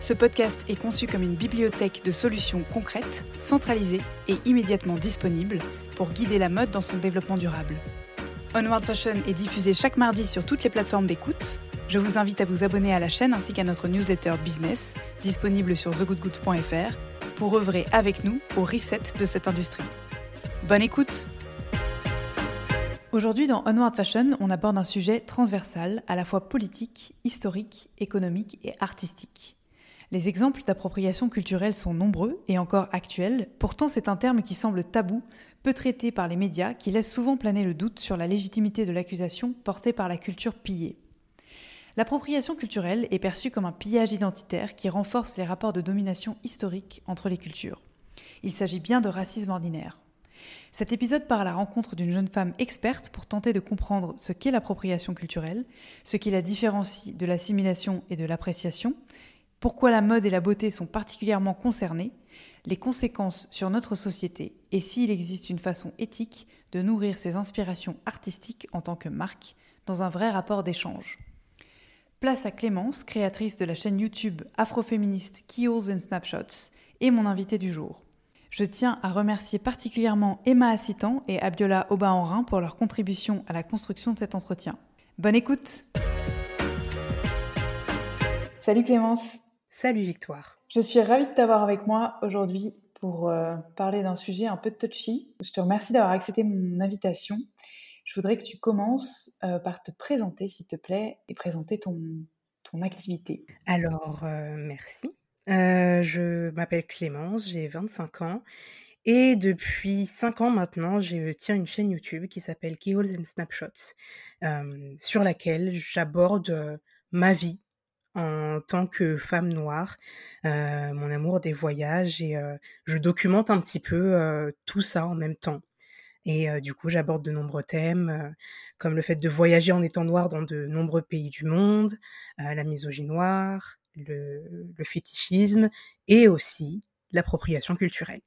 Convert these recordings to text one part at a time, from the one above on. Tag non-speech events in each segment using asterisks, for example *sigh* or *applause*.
Ce podcast est conçu comme une bibliothèque de solutions concrètes, centralisées et immédiatement disponibles pour guider la mode dans son développement durable. Onward Fashion est diffusé chaque mardi sur toutes les plateformes d'écoute. Je vous invite à vous abonner à la chaîne ainsi qu'à notre newsletter business, disponible sur thegoodgoods.fr, pour œuvrer avec nous au reset de cette industrie. Bonne écoute Aujourd'hui dans Onward Fashion, on aborde un sujet transversal, à la fois politique, historique, économique et artistique. Les exemples d'appropriation culturelle sont nombreux et encore actuels, pourtant c'est un terme qui semble tabou, peu traité par les médias, qui laisse souvent planer le doute sur la légitimité de l'accusation portée par la culture pillée. L'appropriation culturelle est perçue comme un pillage identitaire qui renforce les rapports de domination historiques entre les cultures. Il s'agit bien de racisme ordinaire. Cet épisode part à la rencontre d'une jeune femme experte pour tenter de comprendre ce qu'est l'appropriation culturelle, ce qui la différencie de l'assimilation et de l'appréciation, pourquoi la mode et la beauté sont particulièrement concernées, les conséquences sur notre société et s'il existe une façon éthique de nourrir ses inspirations artistiques en tant que marque dans un vrai rapport d'échange. Place à Clémence, créatrice de la chaîne YouTube afroféministe Keyholes and Snapshots, et mon invité du jour. Je tiens à remercier particulièrement Emma Assitan et Abiola Oba-Enrin pour leur contribution à la construction de cet entretien. Bonne écoute Salut Clémence Salut Victoire. Je suis ravie de t'avoir avec moi aujourd'hui pour euh, parler d'un sujet un peu touchy. Je te remercie d'avoir accepté mon invitation. Je voudrais que tu commences euh, par te présenter, s'il te plaît, et présenter ton, ton activité. Alors, euh, merci. je m'appelle Clémence, j'ai 25 ans. Et depuis 5 ans maintenant, je tiens une chaîne YouTube qui s'appelle Keyholes and Snapshots, sur laquelle j'aborde ma vie en tant que femme noire, euh, mon amour des voyages et euh, je documente un petit peu euh, tout ça en même temps. Et du coup, j'aborde de nombreux thèmes, comme le fait de voyager en étant noire dans de nombreux pays du monde, la misogynie noire, le, le fétichisme et aussi l'appropriation culturelle.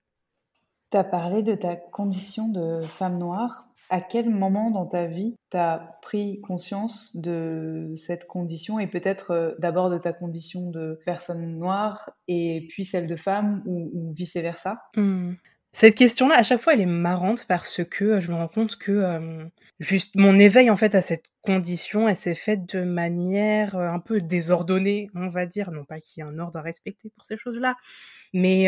Tu as parlé de ta condition de femme noire. À quel moment dans ta vie tu as pris conscience de cette condition et peut-être euh, d'abord de ta condition de personne noire et puis celle de femme ou, vice-versa? Mmh. Cette question-là, à chaque fois, elle est marrante parce que euh, je me rends compte que euh, juste mon éveil en fait à cette condition, elle s'est faite de manière un peu désordonnée, on va dire, non pas qu'il y ait un ordre à respecter pour ces choses-là, mais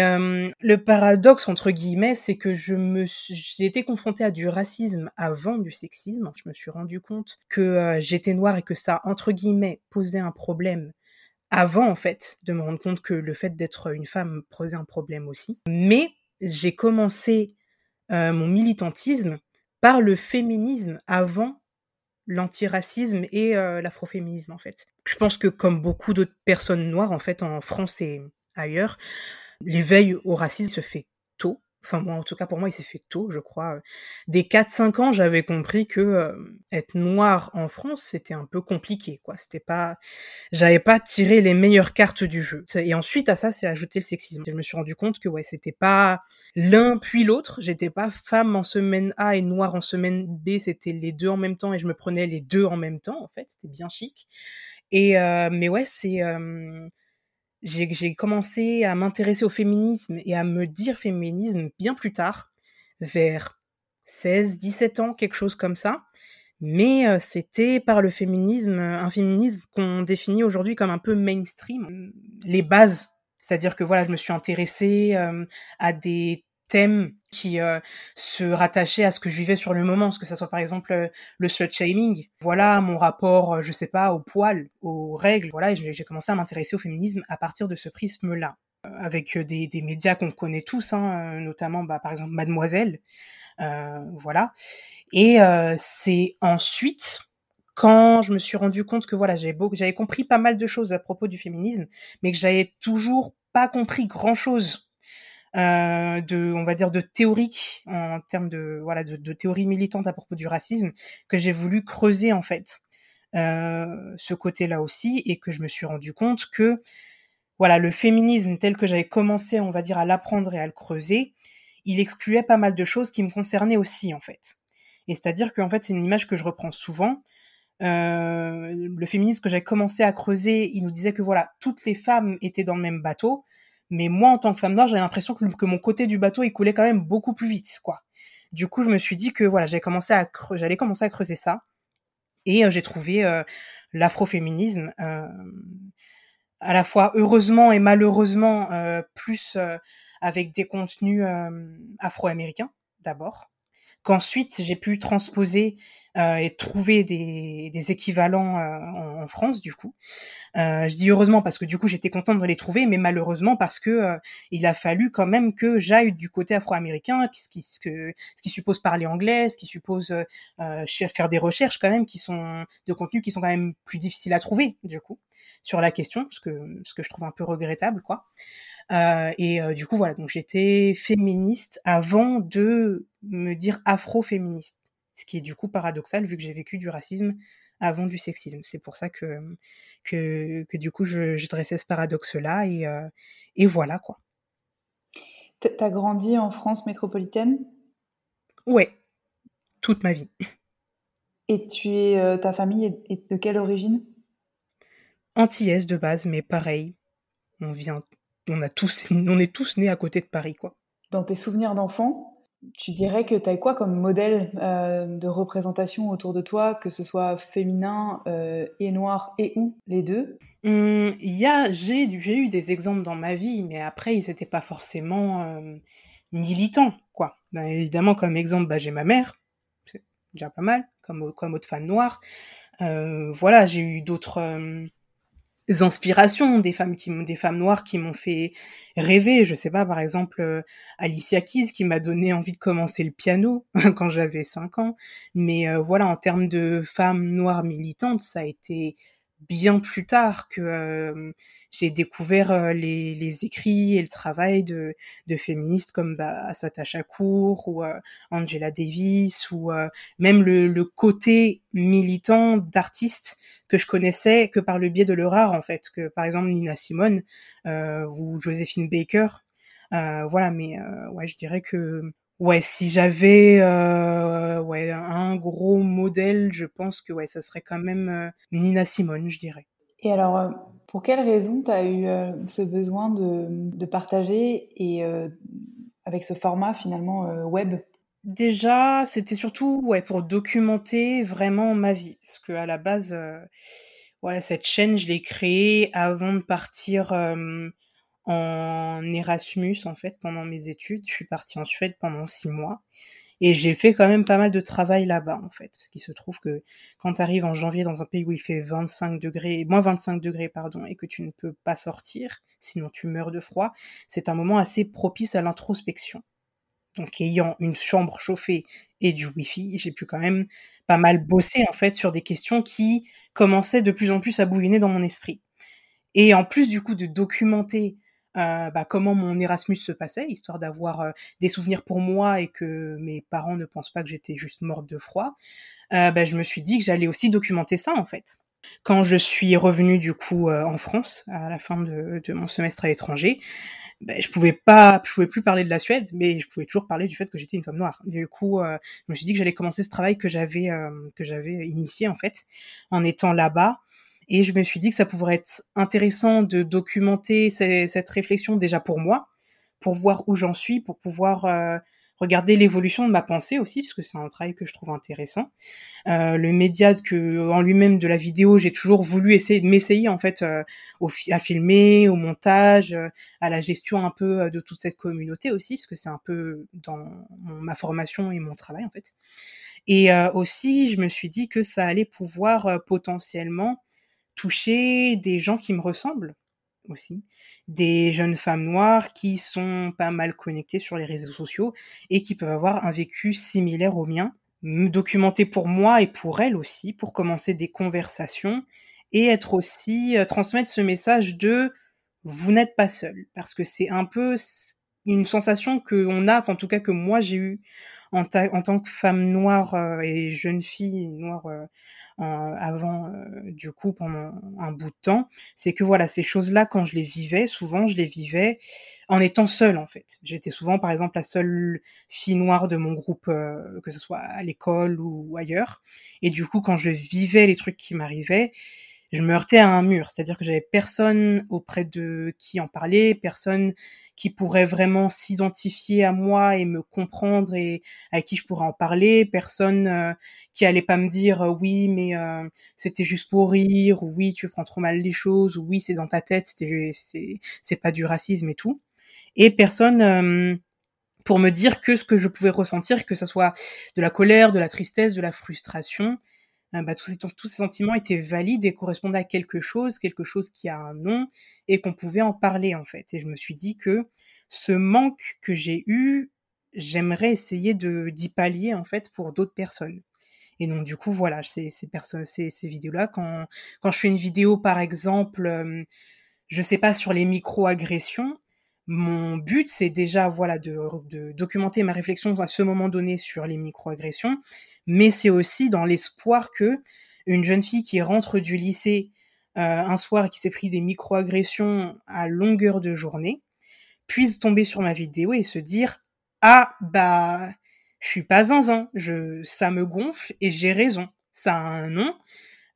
le paradoxe entre guillemets, c'est que je me j'ai été confrontée à du racisme avant du sexisme. Je me suis rendu compte que j'étais noire et que ça entre guillemets posait un problème avant en fait de me rendre compte que le fait d'être une femme posait un problème aussi. Mais j'ai commencé mon militantisme par le féminisme avant l'antiracisme et l'afroféminisme en fait. Je pense que comme beaucoup d'autres personnes noires en fait en France et ailleurs, l'éveil au racisme se fait. Enfin moi en tout cas pour moi il s'est fait tôt, je crois. Dès 4-5 ans, j'avais compris que être noire en France, c'était un peu compliqué quoi, c'était pas j'avais pas tiré les meilleures cartes du jeu. Et ensuite à ça, c'est ajouté le sexisme. je me suis rendu compte que ouais, c'était pas l'un puis l'autre, j'étais pas femme en semaine A et noire en semaine B, c'était les deux en même temps et je me prenais les deux en même temps en fait, c'était bien chic. Et mais ouais, c'est j'ai commencé à m'intéresser au féminisme et à me dire féminisme bien plus tard, vers 16, 17 ans, quelque chose comme ça. mais c'était par le féminisme, un féminisme qu'on définit aujourd'hui comme un peu mainstream. Les bases, c'est-à-dire que voilà, je me suis intéressée à des thèmes qui se rattachaient à ce que je vivais sur le moment, ce que ça soit par exemple le slut shaming, voilà mon rapport, je sais pas, au poil, aux règles, voilà, et j'ai commencé à m'intéresser au féminisme à partir de ce prisme-là, avec des, des médias qu'on connaît tous, hein, notamment bah, par exemple Mademoiselle, euh, voilà. Et euh, c'est ensuite quand je me suis rendu compte que voilà, j'avais compris pas mal de choses à propos du féminisme, mais que j'avais toujours pas compris grand chose euh, de, on va dire, de théorique en termes de voilà de, théorie militante à propos du racisme, que j'ai voulu creuser en fait euh, ce côté-là aussi, et que je me suis rendu compte que voilà le féminisme tel que j'avais commencé, on va dire, à l'apprendre et à le creuser, il excluait pas mal de choses qui me concernaient aussi, en fait. Et c'est-à-dire qu'en fait, c'est une image que je reprends souvent. Euh, le féminisme que j'avais commencé à creuser, il nous disait que voilà, toutes les femmes étaient dans le même bateau, mais moi, en tant que femme noire, j'avais l'impression que, mon côté du bateau, il coulait quand même beaucoup plus vite, quoi. Du coup, je me suis dit que voilà, j'allais commencer à creuser ça, et euh, j'ai trouvé euh, l'afroféminisme à la fois heureusement et malheureusement plus avec des contenus afro-américains d'abord, qu'ensuite j'ai pu transposer euh, et trouver des, des équivalents euh, en, France du coup. Euh, je dis heureusement parce que du coup j'étais contente de les trouver, mais malheureusement parce que il a fallu quand même que j'aille du côté afro-américain, ce qui, ce, ce qui suppose parler anglais, ce qui suppose faire des recherches quand même qui sont de contenus qui sont quand même plus difficiles à trouver du coup sur la question, ce que ce que je trouve un peu regrettable quoi. Euh, et euh, du coup, voilà, donc j'étais féministe avant de me dire afro-féministe, ce qui est du coup paradoxal vu que j'ai vécu du racisme avant du sexisme. C'est pour ça que, que, que du coup, je, je dressais ce paradoxe-là et, euh, et voilà quoi. T'as grandi en France métropolitaine? Ouais, toute ma vie. *laughs* Et tu es, ta famille est de quelle origine? Antillaise de base, mais pareil, on vient on a tous, *laughs* on est tous nés à côté de Paris, quoi. Dans tes souvenirs d'enfant, tu dirais que tu as quoi comme modèle euh, de représentation autour de toi, que ce soit féminin euh, et noir et ou les deux? Hum, y a, j'ai, eu des exemples dans ma vie, mais après ils n'étaient pas forcément euh, militants, quoi. Ben, évidemment, comme exemple, bah, j'ai ma mère, c'est déjà pas mal, comme comme autre femme noire. voilà, j'ai eu d'autres inspirations, des femmes qui des femmes noires qui m'ont fait rêver. Je sais pas, par exemple, euh, Alicia Keys qui m'a donné envie de commencer le piano *laughs* quand j'avais 5 ans. Mais euh, voilà, en termes de femmes noires militantes, ça a été bien plus tard que euh, j'ai découvert les, les, écrits et le travail de, de féministes comme bah, Assata Shakur ou euh, Angela Davis ou même le, le, côté militant d'artistes que je connaissais que par le biais de leur art en fait. Que par exemple Nina Simone ou Joséphine Baker voilà. Mais ouais je dirais que Ouais, si j'avais euh, ouais un gros modèle, je pense que ouais, ça serait quand même euh, Nina Simone, je dirais. Et alors, euh, pour quelle raison tu as eu euh, ce besoin de, de partager et avec ce format finalement web? Déjà, c'était surtout ouais pour documenter vraiment ma vie, parce que à la base, voilà cette chaîne, je l'ai créée avant de partir en Erasmus en fait pendant mes études. Je suis partie en Suède pendant six mois et j'ai fait quand même pas mal de travail là-bas en fait, parce qu'il se trouve que quand tu arrives en janvier dans un pays où il fait 25 degrés, moins 25 degrés pardon, et que tu ne peux pas sortir, sinon tu meurs de froid, c'est un moment assez propice à l'introspection. Donc ayant une chambre chauffée et du wifi, j'ai pu quand même pas mal bosser en fait sur des questions qui commençaient de plus en plus à bouillonner dans mon esprit. Et en plus du coup de documenter euh, bah, comment mon Erasmus se passait, histoire d'avoir euh, des souvenirs pour moi et que mes parents ne pensent pas que j'étais juste morte de froid, euh, bah, je me suis dit que j'allais aussi documenter ça en fait. Quand je suis revenue du coup en France à la fin de, mon semestre à l'étranger, bah, je pouvais pas, je pouvais plus parler de la Suède, mais je pouvais toujours parler du fait que j'étais une femme noire. Du coup, je me suis dit que j'allais commencer ce travail que j'avais que j'avais initié en fait en étant là-bas et je me suis dit que ça pourrait être intéressant de documenter cette réflexion déjà pour moi, pour voir où j'en suis, pour pouvoir euh, regarder l'évolution de ma pensée aussi, parce que c'est un travail que je trouve intéressant. Euh, le média que en lui-même de la vidéo, j'ai toujours voulu essayer de m'essayer en fait euh, au, à filmer, au montage, à la gestion un peu de toute cette communauté aussi, parce que c'est un peu dans ma formation et mon travail en fait. Et aussi, je me suis dit que ça allait pouvoir potentiellement toucher des gens qui me ressemblent aussi, des jeunes femmes noires qui sont pas mal connectées sur les réseaux sociaux et qui peuvent avoir un vécu similaire au mien, me documenter pour moi et pour elles aussi, pour commencer des conversations et être aussi, euh, transmettre ce message de vous n'êtes pas seul, parce que c'est un peu une sensation qu'on a, qu'en tout cas que moi j'ai eu en, en, tant que femme noire euh, et jeune fille noire euh, avant euh, du coup pendant un bout de temps, c'est que voilà ces choses-là quand je les vivais, souvent je les vivais en étant seule en fait. J'étais souvent par exemple la seule fille noire de mon groupe, que ce soit à l'école ou ailleurs, et du coup quand je vivais les trucs qui m'arrivaient, je me heurtais à un mur, c'est-à-dire que j'avais personne auprès de qui en parler, personne qui pourrait vraiment s'identifier à moi et me comprendre et à qui je pourrais en parler, personne euh, qui allait pas me dire euh, oui mais euh, c'était juste pour rire ou oui tu prends trop mal les choses ou oui c'est dans ta tête, c'est pas du racisme et tout, et personne pour me dire que ce que je pouvais ressentir, que ce soit de la colère, de la tristesse, de la frustration, bah, tous, ces, sentiments étaient valides et correspondaient à quelque chose, quelque chose qui a un nom, et qu'on pouvait en parler en fait. Et je me suis dit que ce manque que j'ai eu, j'aimerais essayer d'y pallier en fait pour d'autres personnes. Et donc du coup voilà, ces, ces, ces vidéos-là, quand, quand je fais une vidéo par exemple, euh, je sais pas sur les micro-agressions, mon but, c'est déjà voilà de, documenter ma réflexion à ce moment donné sur les microagressions, mais c'est aussi dans l'espoir que une jeune fille qui rentre du lycée euh, un soir et qui s'est pris des microagressions à longueur de journée puisse tomber sur ma vidéo et se dire ah bah je suis pas zinzin, je ça me gonfle et j'ai raison, ça a un nom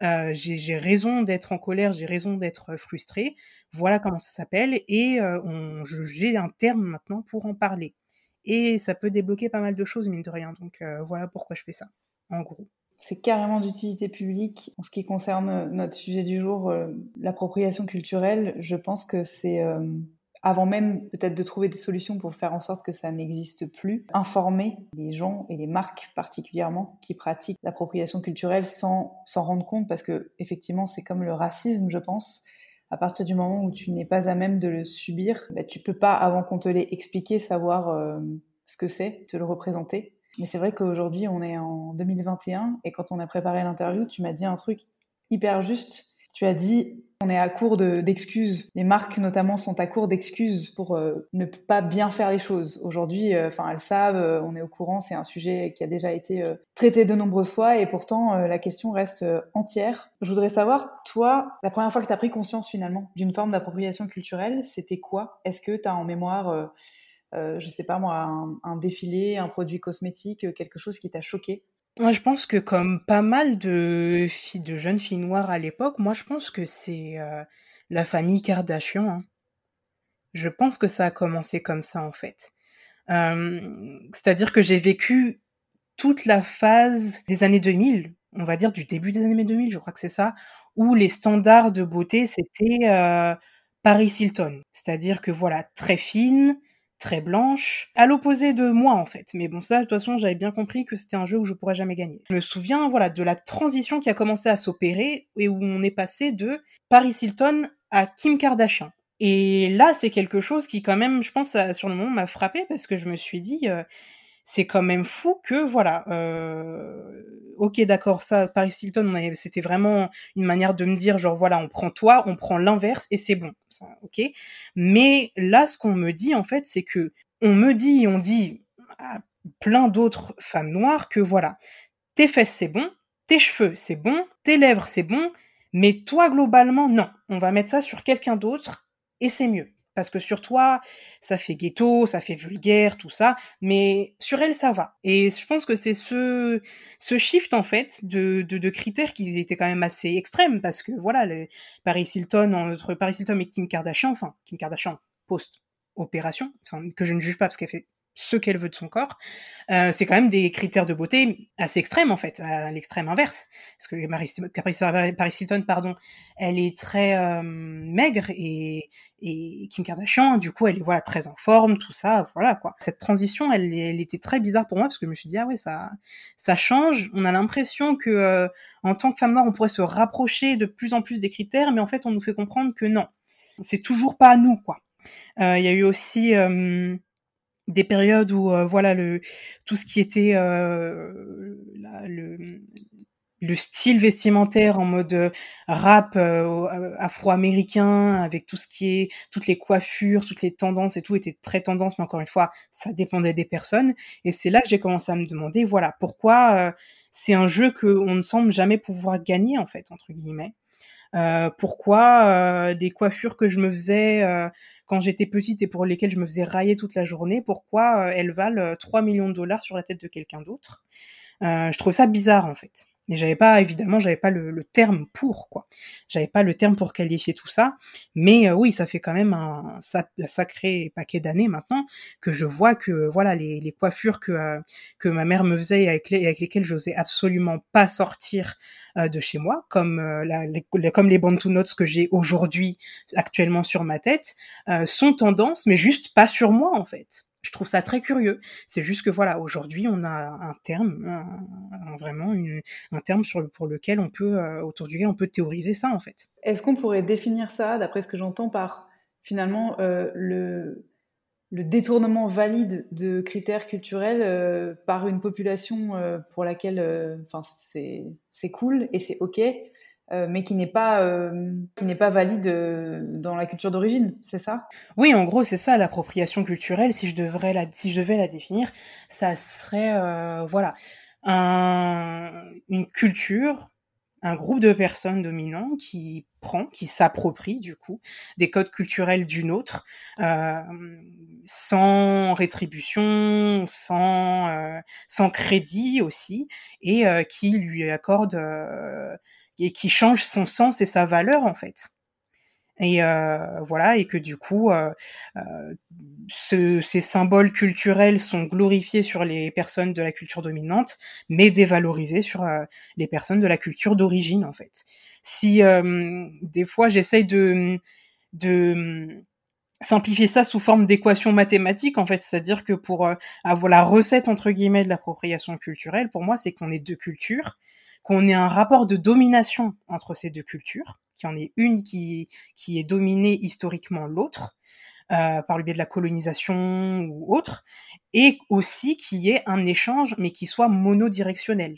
euh, j'ai raison d'être en colère, j'ai raison d'être frustrée. Voilà comment ça s'appelle. Et euh, j'ai un terme maintenant pour en parler. Et ça peut débloquer pas mal de choses, mine de rien. Donc euh, voilà pourquoi je fais ça, en gros. C'est carrément d'utilité publique. En ce qui concerne notre sujet du jour, l'appropriation culturelle, je pense que c'est avant même peut-être de trouver des solutions pour faire en sorte que ça n'existe plus, informer les gens et les marques particulièrement qui pratiquent l'appropriation culturelle sans s'en rendre compte parce que effectivement c'est comme le racisme je pense. À partir du moment où tu n'es pas à même de le subir, bah, tu peux pas avant qu'on te l'ait expliqué savoir euh, ce que c'est, te le représenter. Mais c'est vrai qu'aujourd'hui on est en 2021 et quand on a préparé l'interview, tu m'as dit un truc hyper juste. Tu as dit on est à court d'excuses. les marques notamment sont à court d'excuses pour euh, ne pas bien faire les choses. Aujourd'hui, euh, enfin elles savent, euh, on est au courant, c'est un sujet qui a déjà été traité de nombreuses fois et pourtant la question reste entière. Je voudrais savoir, toi, la première fois que tu as pris conscience finalement d'une forme d'appropriation culturelle, c'était quoi? Est-ce que tu as en mémoire, je sais pas moi, un, un défilé, un produit cosmétique, quelque chose qui t'a choqué? Moi, je pense que comme pas mal de filles, de jeunes filles noires à l'époque, moi, je pense que c'est euh, la famille Kardashian. Hein. Je pense que ça a commencé comme ça, en fait. C'est-à-dire que j'ai vécu toute la phase des années 2000, on va dire du début des années 2000, je crois que c'est ça, où les standards de beauté, c'était euh, Paris Hilton. C'est-à-dire que voilà, très fine, très blanche, à l'opposé de moi en fait. Mais bon, ça, de toute façon, j'avais bien compris que c'était un jeu où je pourrais jamais gagner. Je me souviens, voilà, de la transition qui a commencé à s'opérer et où on est passé de Paris Hilton à Kim Kardashian. Et là, c'est quelque chose qui, quand même, je pense, sur le moment, m'a frappé parce que je me suis dit, euh, c'est quand même fou que voilà euh, ok d'accord ça Paris Hilton c'était vraiment une manière de me dire genre voilà on prend toi on prend l'inverse et c'est bon mais là ce qu'on me dit en fait c'est que on me dit on dit à plein d'autres femmes noires que voilà tes fesses c'est bon tes cheveux c'est bon tes lèvres c'est bon mais toi globalement non. On va mettre ça sur quelqu'un d'autre et c'est mieux parce que sur toi, ça fait ghetto, ça fait vulgaire, tout ça, mais sur elle, ça va. Et je pense que c'est ce, ce shift, en fait, de, de, critères qui étaient quand même assez extrêmes, parce que voilà, Paris Hilton, entre Paris Hilton et Kim Kardashian, enfin, Kim Kardashian, post-opération, que je ne juge pas parce qu'elle fait ce qu'elle veut de son corps, euh, c'est quand même des critères de beauté assez extrêmes en fait, à l'extrême inverse. Parce que Marie, Paris Hilton, pardon, elle est très euh, maigre et, Kim Kardashian, du coup, elle est voilà très en forme, tout ça, voilà quoi. Cette transition, elle, était très bizarre pour moi parce que je me suis dit ah ouais ça ça change. On a l'impression que euh, en tant que femme noire, on pourrait se rapprocher de plus en plus des critères, mais en fait, on nous fait comprendre que non, c'est toujours pas à nous quoi. Il y a eu aussi des périodes où euh, voilà le tout ce qui était euh, le, le style vestimentaire en mode euh, rap afro-américain avec tout ce qui est toutes les coiffures, toutes les tendances et tout était très tendance mais encore une fois ça dépendait des personnes. Et c'est là que j'ai commencé à me demander voilà pourquoi c'est un jeu que on ne semble jamais pouvoir gagner en fait entre guillemets. euh, pourquoi euh, des coiffures que je me faisais euh, quand j'étais petite et pour lesquelles je me faisais railler toute la journée, pourquoi elles valent 3 millions de dollars sur la tête de quelqu'un d'autre? Je trouve ça bizarre en fait. Et j'avais pas, évidemment, j'avais pas le, terme pour, quoi. J'avais pas le terme pour qualifier tout ça. Mais euh, oui, ça fait quand même un, sacré paquet d'années maintenant que je vois que, voilà, les, coiffures que, euh, que ma mère me faisait et avec, les, avec lesquelles j'osais absolument pas sortir euh, de chez moi, comme, la, les, comme les Bantu Notes que j'ai aujourd'hui, actuellement sur ma tête, sont tendances, mais juste pas sur moi, en fait je trouve ça très curieux. C'est juste que voilà, aujourd'hui, on a un terme, vraiment un terme pour lequel on peut, euh, autour duquel on peut théoriser ça en fait. Est-ce qu'on pourrait définir ça, d'après ce que j'entends, par finalement euh, le, le détournement valide de critères culturels euh, par une population pour laquelle, enfin, c'est cool et c'est ok, euh, mais qui n'est pas euh, qui n'est pas valide euh, dans la culture d'origine, c'est ça? Oui, en gros, c'est ça l'appropriation culturelle. Si je devrais la si je devais la définir, ça serait voilà un, une culture, un groupe de personnes dominants qui prend, qui s'approprie du coup des codes culturels d'une autre, sans rétribution, sans sans crédit aussi, et qui lui accorde et qui change son sens et sa valeur en fait. Et euh, voilà, et que du coup, euh, euh, ce, ces symboles culturels sont glorifiés sur les personnes de la culture dominante, mais dévalorisés sur les personnes de la culture d'origine, en fait. Si des fois j'essaye de, de simplifier ça sous forme d'équation mathématique, en fait, c'est-à-dire que pour avoir la recette entre guillemets de l'appropriation culturelle, pour moi, c'est qu'on ait deux cultures qu'on ait un rapport de domination entre ces deux cultures, qu'il y en ait une qui, qui est dominée historiquement l'autre, euh, par le biais de la colonisation ou autre, et aussi qu'il y ait un échange, mais qui soit monodirectionnel.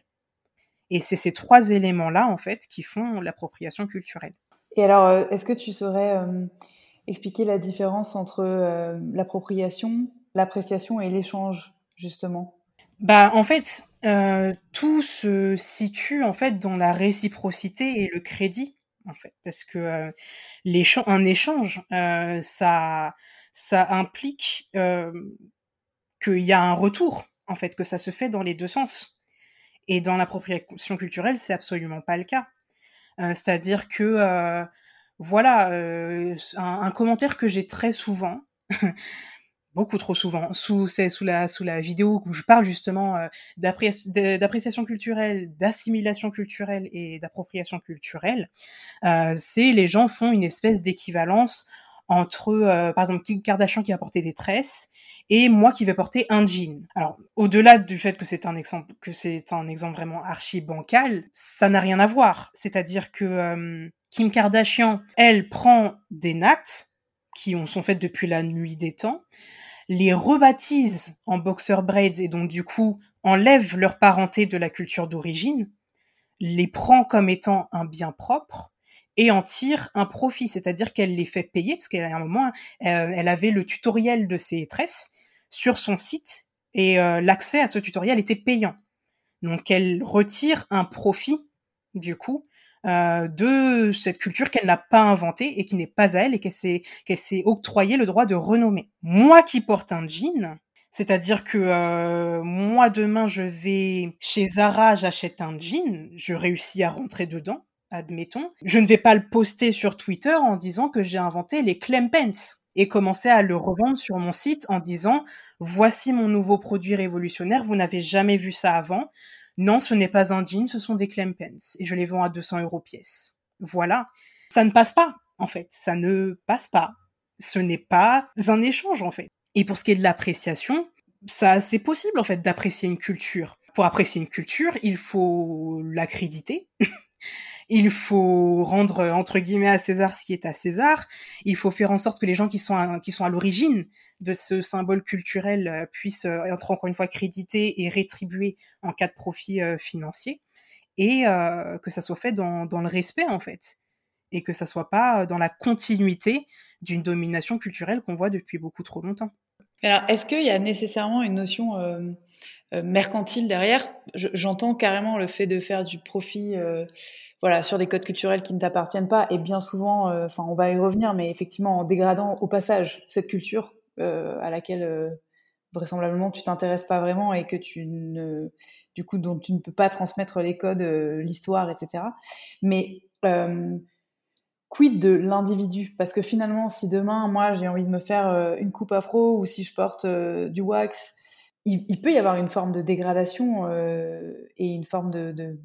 Et c'est ces trois éléments-là, en fait, qui font l'appropriation culturelle. Et alors, euh, est-ce que tu saurais euh, expliquer la différence entre l'appropriation, l'appréciation et l'échange, justement? Bah, en fait, euh, tout se situe en fait dans la réciprocité et le crédit, en fait, parce que euh, un échange, euh, ça, ça implique qu'il y a un retour, en fait, que ça se fait dans les deux sens. Et dans l'appropriation culturelle, c'est absolument pas le cas. C'est-à-dire que, voilà, un, un, commentaire que j'ai très souvent, *laughs* beaucoup trop souvent sous la vidéo où je parle justement euh, d'appréciation culturelle, d'assimilation culturelle et d'appropriation culturelle. Euh, c'est les gens font une espèce d'équivalence entre euh, par exemple Kim Kardashian qui va porter des tresses et moi qui vais porter un jean. Alors au-delà du fait que c'est un exemple que c'est un exemple vraiment archi bancal, ça n'a rien à voir. C'est-à-dire que Kim Kardashian, elle prend des nattes qui ont, sont faites depuis la nuit des temps, les rebaptisent en boxer braids et donc du coup enlève leur parenté de la culture d'origine, les prend comme étant un bien propre et en tire un profit, c'est-à-dire qu'elle les fait payer, parce qu'à un moment, euh, elle avait le tutoriel de ses tresses sur son site et euh, l'accès à ce tutoriel était payant. Donc elle retire un profit, du coup, euh, de cette culture qu'elle n'a pas inventée et qui n'est pas à elle et qu'elle s'est qu'elle s'est octroyé le droit de renommer. Moi qui porte un jean, c'est-à-dire que euh, moi demain je vais chez Zara, j'achète un jean, je réussis à rentrer dedans, admettons. Je ne vais pas le poster sur Twitter en disant que j'ai inventé les Clem Pants. et commencer à le revendre sur mon site en disant voici mon nouveau produit révolutionnaire, vous n'avez jamais vu ça avant. Non, ce n'est pas un jean, ce sont des Clempens et je les vends à 200 euros pièce. Voilà. Ça ne passe pas, en fait. Ça ne passe pas. Ce n'est pas un échange, en fait. Et pour ce qui est de l'appréciation, ça, c'est possible, en fait, d'apprécier une culture. Pour apprécier une culture, il faut l'accréditer. *laughs* il faut rendre entre guillemets à César ce qui est à César. Il faut faire en sorte que les gens qui sont à, qui sont à l'origine de ce symbole culturel euh, puissent euh, être encore une fois crédités et rétribués en cas de profit euh, financier et que ça soit fait dans, dans, le respect en fait et que ça soit pas dans la continuité d'une domination culturelle qu'on voit depuis beaucoup trop longtemps. Alors, est-ce qu'il y a nécessairement une notion mercantile derrière? J'entends carrément le fait de faire du profit voilà, sur des codes culturels qui ne t'appartiennent pas, et bien souvent, euh, enfin, on va y revenir, mais effectivement, en dégradant au passage cette culture euh, à laquelle euh, vraisemblablement tu t'intéresses pas vraiment et que tu ne, du coup, dont tu ne peux pas transmettre les codes, l'histoire, etc. Mais quid de l'individu? Parce que finalement, si demain, moi, j'ai envie de me faire une coupe afro ou si je porte du wax, il, peut y avoir une forme de dégradation et une forme de, de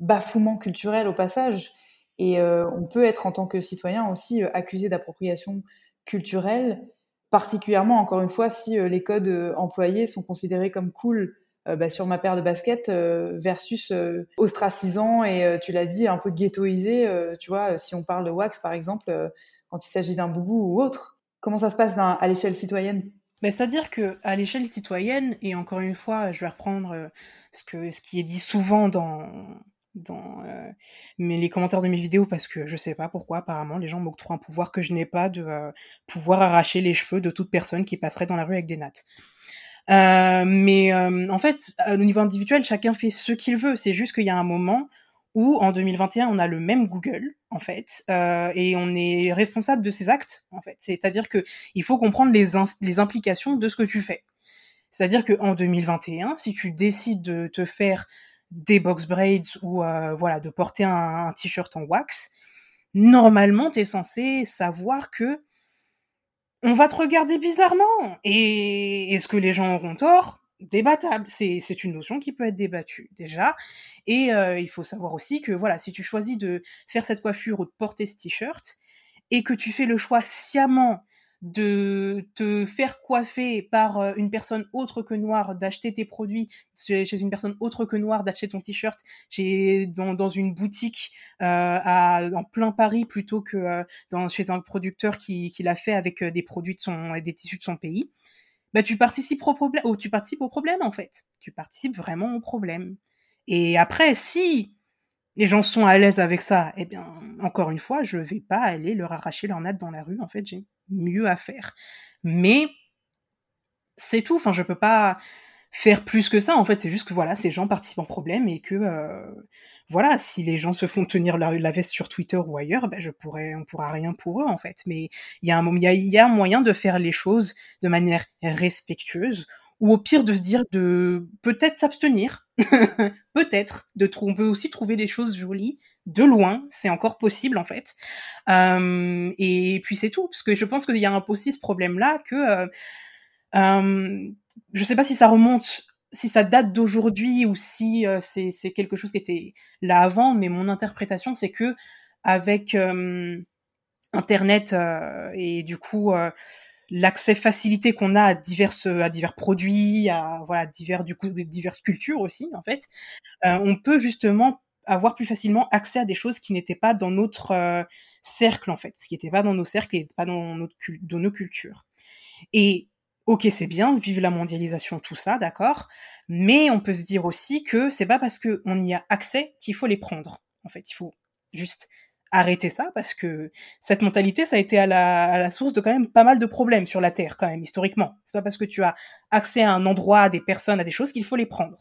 bafouement culturel au passage. Et euh, on peut être en tant que citoyen aussi euh, accusé d'appropriation culturelle, particulièrement encore une fois si euh, les codes employés sont considérés comme cool bah, sur ma paire de baskets versus ostracisant et tu l'as dit un peu ghettoisé. tu vois, si on parle de wax par exemple, quand il s'agit d'un boubou ou autre, comment ça se passe à l'échelle citoyenne? Ben, C'est-à-dire que à l'échelle citoyenne, et encore une fois, je vais reprendre ce, que, ce qui est dit souvent dans, dans euh, les commentaires de mes vidéos parce que je sais pas pourquoi apparemment les gens m'octroient un pouvoir que je n'ai pas de euh, pouvoir arracher les cheveux de toute personne qui passerait dans la rue avec des nattes. Euh, mais en fait, au niveau individuel, chacun fait ce qu'il veut. C'est juste qu'il y a un moment où, en 2021, on a le même Google, en fait, et on est responsable de ses actes, en fait. C'est-à-dire que il faut comprendre les, les implications de ce que tu fais. C'est-à-dire qu'en 2021, si tu décides de te faire des box braids ou euh, voilà de porter un, t-shirt en wax, normalement tu es censé savoir que on va te regarder bizarrement. Et est-ce que les gens auront tort Débattable. C'est une notion qui peut être débattue déjà. Et euh, il faut savoir aussi que voilà, si tu choisis de faire cette coiffure ou de porter ce t-shirt et que tu fais le choix sciemment de te faire coiffer par euh, une personne autre que noire, d'acheter tes produits chez, une personne autre que noire, d'acheter ton t-shirt chez dans, une boutique euh, à, en plein Paris plutôt que euh, chez un producteur qui, qui l'a fait avec des produits de son des tissus de son pays, bah tu participes au problème, ou tu participes au problème en fait. Tu participes vraiment au problème. Et après, si les gens sont à l'aise avec ça, eh bien, encore une fois, je vais pas aller leur arracher leur natte dans la rue. En fait, mieux à faire. Mais c'est tout. Enfin, je peux pas faire plus que ça. En fait, c'est juste que voilà, ces gens participent en problème et que euh, voilà, si les gens se font tenir la, la veste sur Twitter ou ailleurs, ben je pourrais, on pourra rien pour eux en fait. Mais il y a un il y y a moyen de faire les choses de manière respectueuse ou au pire de se dire de peut-être s'abstenir, *laughs* peut-être de on peut aussi trouver des choses jolies de loin, c'est encore possible en fait. Euh, et puis c'est tout, parce que je pense qu'il y a un aussi ce problème-là que euh, euh, je sais pas si ça remonte, si ça date d'aujourd'hui ou si euh, c'est quelque chose qui était là avant, mais mon interprétation c'est que avec euh, Internet et du coup l'accès facilité qu'on a à divers à divers produits, à voilà divers du coup diverses cultures aussi en fait, euh, on peut justement avoir plus facilement accès à des choses qui n'étaient pas dans notre euh, cercle en fait, qui n'étaient pas dans nos cercles et pas dans notre dans nos cultures. Et ok c'est bien, vive la mondialisation tout ça, d'accord, mais on peut se dire aussi que c'est pas parce qu'on y a accès qu'il faut les prendre. En fait, il faut juste arrêter ça parce que cette mentalité, ça a été à la, source de quand même pas mal de problèmes sur la Terre, quand même, historiquement. C'est pas parce que tu as accès à un endroit, à des personnes, à des choses qu'il faut les prendre.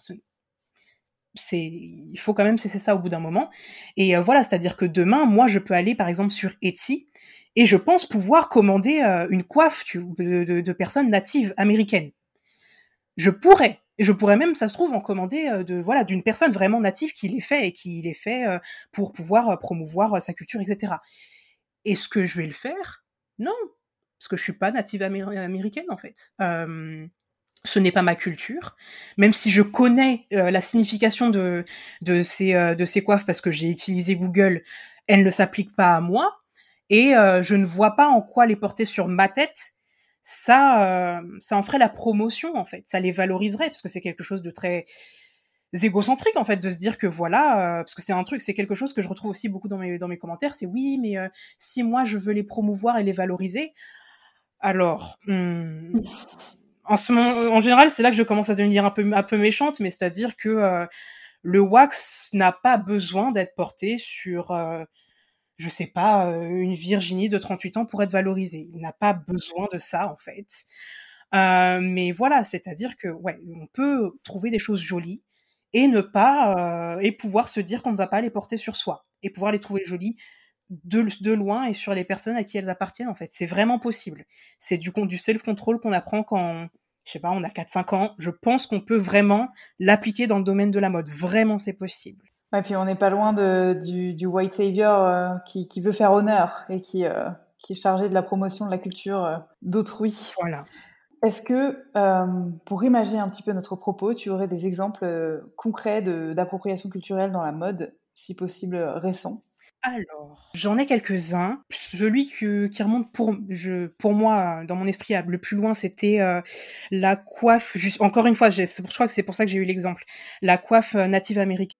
C'est, il faut quand même cesser ça au bout d'un moment. Et euh, voilà, c'est-à-dire que demain, moi, je peux aller, par exemple, sur Etsy et je pense pouvoir commander euh, une coiffe de, de personnes natives américaines. Je pourrais, je pourrais même, ça se trouve, en commander euh, de voilà d'une personne vraiment native qui les fait et qui les fait euh, pour pouvoir euh, promouvoir sa culture, etc. Est-ce que je vais le faire? Non, parce que je suis pas native américaine en fait. ce n'est pas ma culture, même si je connais la signification de de ces de ces coiffes parce que j'ai utilisé Google, elles ne s'appliquent pas à moi et je ne vois pas en quoi les porter sur ma tête ça, ça en ferait la promotion en fait, ça les valoriserait parce que c'est quelque chose de très égocentrique en fait de se dire que voilà parce que c'est un truc c'est quelque chose que je retrouve aussi beaucoup dans mes dans mes commentaires c'est oui mais si moi je veux les promouvoir et les valoriser alors hmm, en en général c'est là que je commence à devenir un peu un peu méchante mais c'est à dire que le wax n'a pas besoin d'être porté sur je sais pas, euh, une Virginie de 38 ans pour être valorisée. Il n'a pas besoin de ça, en fait. Euh, mais voilà, c'est-à-dire que, ouais, on peut trouver des choses jolies et ne pas, euh, et pouvoir se dire qu'on ne va pas les porter sur soi et pouvoir les trouver jolies de, loin et sur les personnes à qui elles appartiennent, en fait. C'est vraiment possible. C'est du, du self-control qu'on apprend quand, je sais pas, on a 4-5 ans. Je pense qu'on peut vraiment l'appliquer dans le domaine de la mode. Vraiment, c'est possible. Et puis on n'est pas loin de, du, du, white savior euh, qui, qui, veut faire honneur et qui, euh, qui, est chargé de la promotion de la culture euh, d'autrui. Voilà. Est-ce que, pour imaginer un petit peu notre propos, tu aurais des exemples concrets d'appropriation culturelle dans la mode, si possible récents? Alors, j'en ai quelques-uns. Celui qui, qui remonte pour, je, pour moi, dans mon esprit, le plus loin, c'était la coiffe, juste, encore une fois, je crois que c'est pour ça que j'ai eu l'exemple, la coiffe native américaine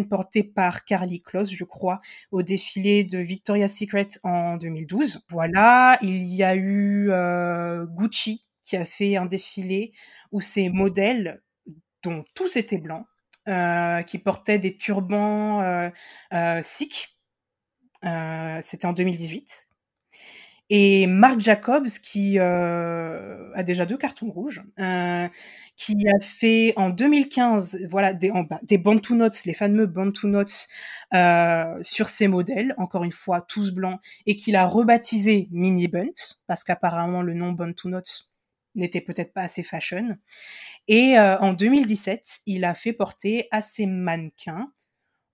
Portée par Carly Kloss, je crois, au défilé de Victoria's Secret en 2012. Voilà, il y a eu euh, Gucci qui a fait un défilé où ces modèles, dont tous étaient blancs, euh, qui portaient des turbans euh, euh. C'était en 2018 et Marc Jacobs qui euh, a déjà deux cartons rouges, euh, qui a fait en 2015 voilà des, en, des Bantu Notes, les fameux Bantu Notes euh, sur ses modèles, encore une fois tous blancs, et qu'il a rebaptisé Mini Bunt parce qu'apparemment le nom Bantu Notes n'était peut-être pas assez fashion. Et euh, en 2017, il a fait porter à ses mannequins,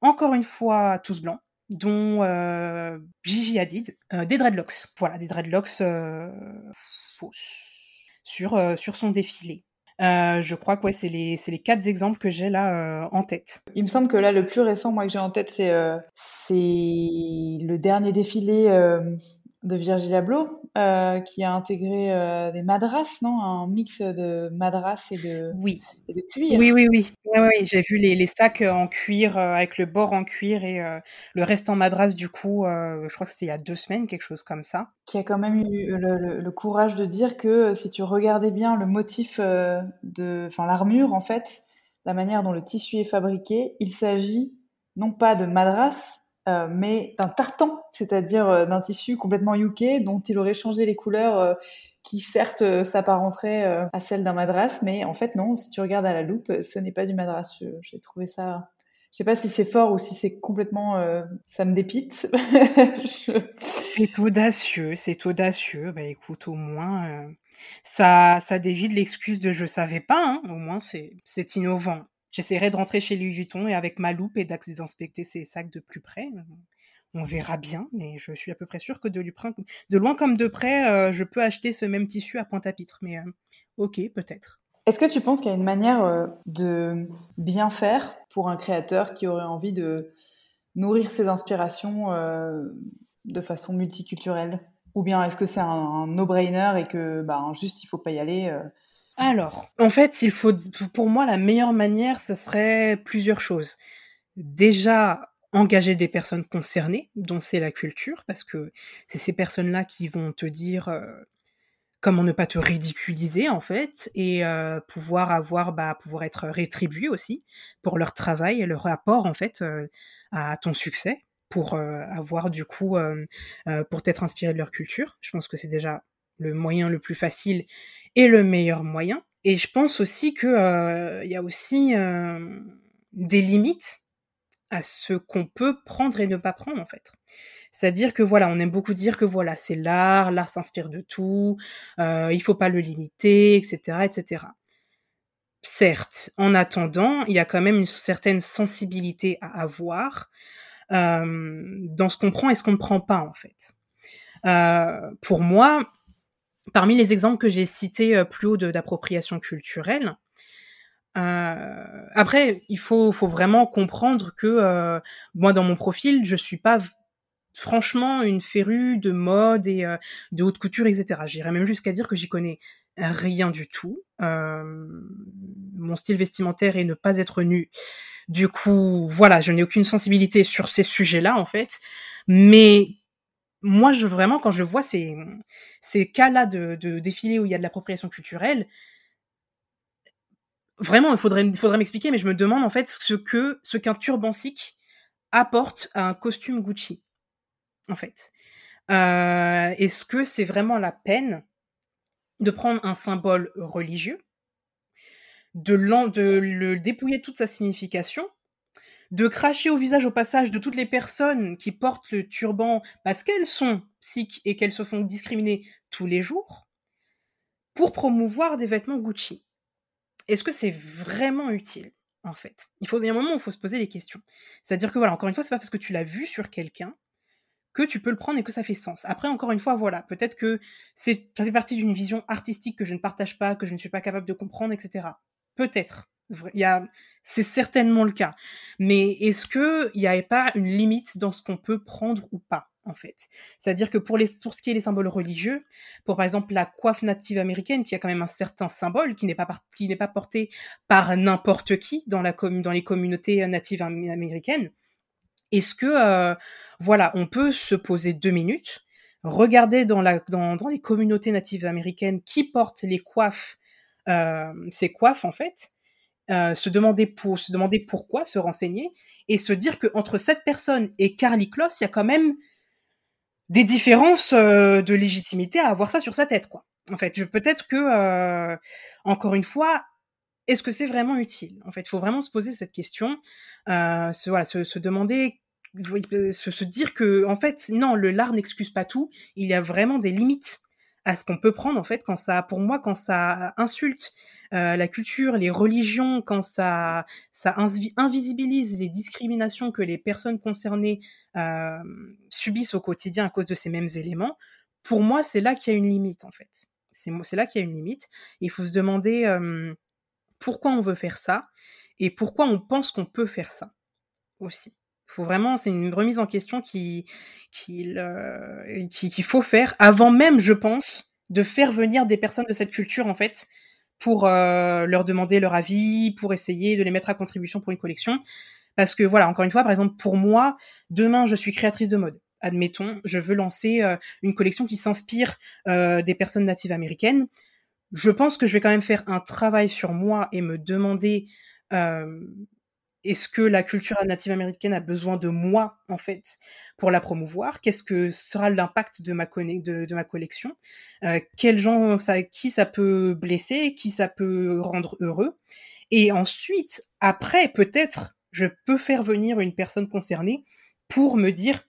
encore une fois tous blancs, dont euh, Gigi Hadid, euh, des dreadlocks. Voilà, des dreadlocks euh, fausses sur, sur son défilé. je crois que ouais, c'est les, les quatre exemples que j'ai là en tête. Il me semble que là, le plus récent, moi, que j'ai en tête, c'est c'est le dernier défilé de Virgil Abloh, euh, qui a intégré euh, des madras, non? Un mix de madras et de, oui. et de cuir. Oui, oui, oui. oui, oui. J'ai vu les, les, sacs en cuir, euh, avec le bord en cuir et le reste en madras, du coup, je crois que c'était il y a deux semaines, quelque chose comme ça. Qui a quand même eu le, le, le courage de dire que si tu regardais bien le motif de... Enfin, l'armure, en fait, la manière dont le tissu est fabriqué, il s'agit non pas de madras, euh, mais d'un tartan, c'est-à-dire euh, d'un tissu complètement yuké dont il aurait changé les couleurs euh, qui certes s'apparenteraient à celles d'un madras, mais en fait non, si tu regardes à la loupe, ce n'est pas du madras. J'ai trouvé ça... Je sais pas si c'est fort ou si c'est complètement... ça me dépite. *laughs* C'est audacieux, c'est audacieux. Bah écoute, au moins, ça, ça dévie l'excuse de je savais pas, hein. au moins c'est innovant. J'essaierai de rentrer chez Louis Vuitton et avec ma loupe et d'inspecter ces sacs de plus près. On verra bien, mais je suis à peu près sûre que de, de loin comme de près, euh, je peux acheter ce même tissu à Pointe-à-Pitre. Mais euh, ok, peut-être. Est-ce que tu penses qu'il y a une manière euh, de bien faire pour un créateur qui aurait envie de nourrir ses inspirations de façon multiculturelle? Ou bien est-ce que c'est un, no-brainer et que bah, juste il faut pas y aller alors, en fait, il faut, pour moi, la meilleure manière, ce serait plusieurs choses. Déjà, engager des personnes concernées, dont c'est la culture, parce que c'est ces personnes-là qui vont te dire euh, comment ne pas te ridiculiser, en fait, et euh, pouvoir avoir, bah, pouvoir être rétribué aussi pour leur travail et leur apport, en fait, euh, à ton succès. pour avoir du coup, pour t'être inspiré de leur culture. Je pense que c'est déjà le moyen le plus facile et le meilleur moyen. Et je pense aussi que il y a aussi des limites à ce qu'on peut prendre et ne pas prendre en fait. C'est-à-dire que voilà, on aime beaucoup dire que voilà, c'est l'art, l'art s'inspire de tout, euh, il faut pas le limiter, etc., etc. Certes, en attendant, il y a quand même une certaine sensibilité à avoir euh, dans ce qu'on prend et ce qu'on ne prend pas en fait. Euh, pour moi, parmi les exemples que j'ai cités euh, plus haut d'appropriation culturelle, euh, après, il faut, faut vraiment comprendre que euh, moi, dans mon profil, je suis pas franchement une férue de mode et euh, de haute couture, etc. J'irais même jusqu'à dire que j'y connais rien du tout. mon style vestimentaire est ne pas être nu. Du coup, voilà, je n'ai aucune sensibilité sur ces sujets-là, en fait. Mais moi, je vraiment, quand je vois ces, ces cas-là de, de défilés où il y a de l'appropriation culturelle, vraiment, il faudrait, faudrait m'expliquer, mais je me demande en fait ce que ce qu'un turban sikh apporte à un costume Gucci, en fait. Euh, est-ce que c'est vraiment la peine de prendre un symbole religieux, de, de le dépouiller toute sa signification, de cracher au visage au passage de toutes les personnes qui portent le turban parce qu'elles sont sikhs et qu'elles se font discriminer tous les jours, pour promouvoir des vêtements Gucci est-ce que c'est vraiment utile en fait? Il, faut, y a un moment où il faut se poser les questions. C'est-à-dire que voilà, encore une fois, c'est pas parce que tu l'as vu sur quelqu'un que tu peux le prendre et que ça fait sens. Après, encore une fois, voilà, peut-être que c'est, ça fait partie d'une vision artistique que je ne partage pas, que je ne suis pas capable de comprendre, etc. Peut-être. Il y a, c'est certainement le cas. Mais est-ce qu'il n'y a pas une limite dans ce qu'on peut prendre ou pas en fait? C'est-à-dire que pour, les, pour ce qui est des symboles religieux, pour par exemple la coiffe native américaine, qui a quand même un certain symbole, qui n'est pas, qui n'est pas porté par n'importe qui dans, la dans les communautés natives américaines, est-ce que, euh, voilà, on peut se poser deux minutes, regarder dans, la, dans, dans les communautés natives américaines qui portent les coiffes, euh, ces coiffes en fait, euh, se demander pour se demander pourquoi, se renseigner et se dire que entre cette personne et Carly Kloss, il y a quand même des différences euh, de légitimité à avoir ça sur sa tête, quoi. En fait, peut-être que, euh, encore une fois, est-ce que c'est vraiment utile? En fait, il faut vraiment se poser cette question, se, voilà, se, demander, se, dire que, en fait, non, le lard n'excuse pas tout. Il y a vraiment des limites à ce qu'on peut prendre en fait quand ça, pour moi, quand ça insulte euh, la culture, les religions, quand ça, ça invisibilise les discriminations que les personnes concernées euh, subissent au quotidien à cause de ces mêmes éléments, pour moi, c'est là qu'il y a une limite en fait. C'est là qu'il y a une limite. Il faut se demander euh, pourquoi on veut faire ça et pourquoi on pense qu'on peut faire ça aussi faut vraiment, c'est une remise en question qui qu'il qui, faut faire avant même, je pense, de faire venir des personnes de cette culture en fait pour euh, leur demander leur avis, pour essayer de les mettre à contribution pour une collection. Parce que voilà, encore une fois, par exemple, pour moi, demain, je suis créatrice de mode. Admettons, je veux lancer euh, une collection qui s'inspire euh, des personnes natives américaines. Je pense que je vais quand même faire un travail sur moi et me demander est-ce que la culture native américaine a besoin de moi, en fait, pour la promouvoir? Qu'est-ce que sera l'impact de ma, collection? Euh, Quels gens, qui ça peut blesser Qui ça peut rendre heureux? Et ensuite, après, peut-être, je peux faire venir une personne concernée pour me dire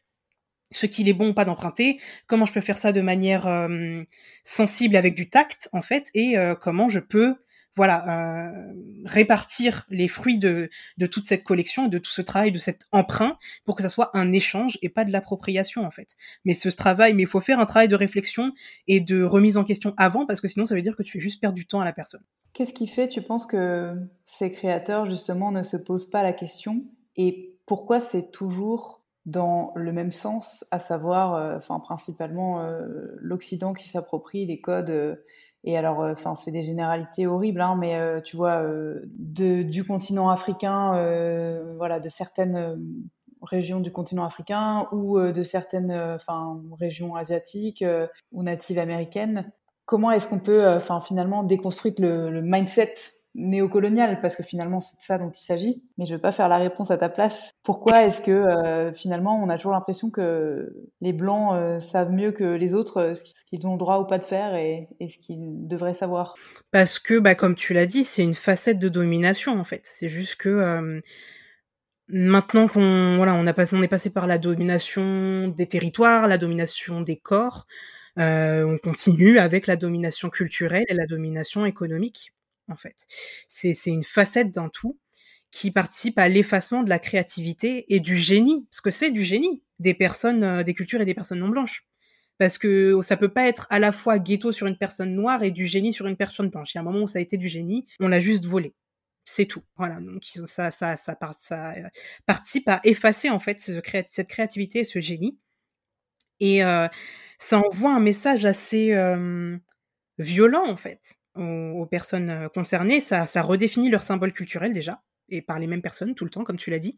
ce qu'il est bon pas d'emprunter, comment je peux faire ça de manière euh, sensible avec du tact, en fait, et euh, comment je peux voilà, euh, répartir les fruits de, de toute cette collection de tout ce travail, de cet emprunt, pour que ça soit un échange et pas de l'appropriation en fait. Mais ce travail, mais il faut faire un travail de réflexion et de remise en question avant, parce que sinon ça veut dire que tu fais juste perdre du temps à la personne. Qu'est-ce qui fait, tu penses, que ces créateurs justement ne se posent pas la question et pourquoi c'est toujours dans le même sens, à savoir, euh, enfin principalement euh, l'Occident qui s'approprie les codes et alors, euh, enfin, c'est des généralités horribles, hein, mais euh, tu vois, euh, du continent africain, voilà, de certaines régions du continent africain ou de certaines, enfin, régions asiatiques ou natives américaines. Comment est-ce qu'on peut, enfin, finalement, déconstruire le mindset néocoloniale, parce que finalement c'est de ça dont il s'agit. Mais je ne vais pas faire la réponse à ta place. Pourquoi est-ce que euh, finalement on a toujours l'impression que les blancs euh, savent mieux que les autres euh, ce qu'ils ont le droit ou pas de faire et, ce qu'ils devraient savoir? Parce que, bah, comme tu l'as dit, c'est une facette de domination en fait. C'est juste que maintenant qu'on voilà, on, on est passé par la domination des territoires, la domination des corps. on continue avec la domination culturelle et la domination économique en fait. C'est une facette d'un tout qui participe à l'effacement de la créativité et du génie, parce que c'est du génie des personnes, euh, des cultures et des personnes non blanches. Parce que ça peut pas être à la fois ghetto sur une personne noire et du génie sur une personne blanche. Il y a un moment où ça a été du génie, on l'a juste volé. C'est tout. Voilà. Donc ça, euh, participe à effacer en fait cette créativité et ce génie. Et euh, ça envoie un message assez violent en fait aux, personnes euh, concernées, ça, ça redéfinit leur symbole culturel déjà, et par les mêmes personnes tout le temps, comme tu l'as dit.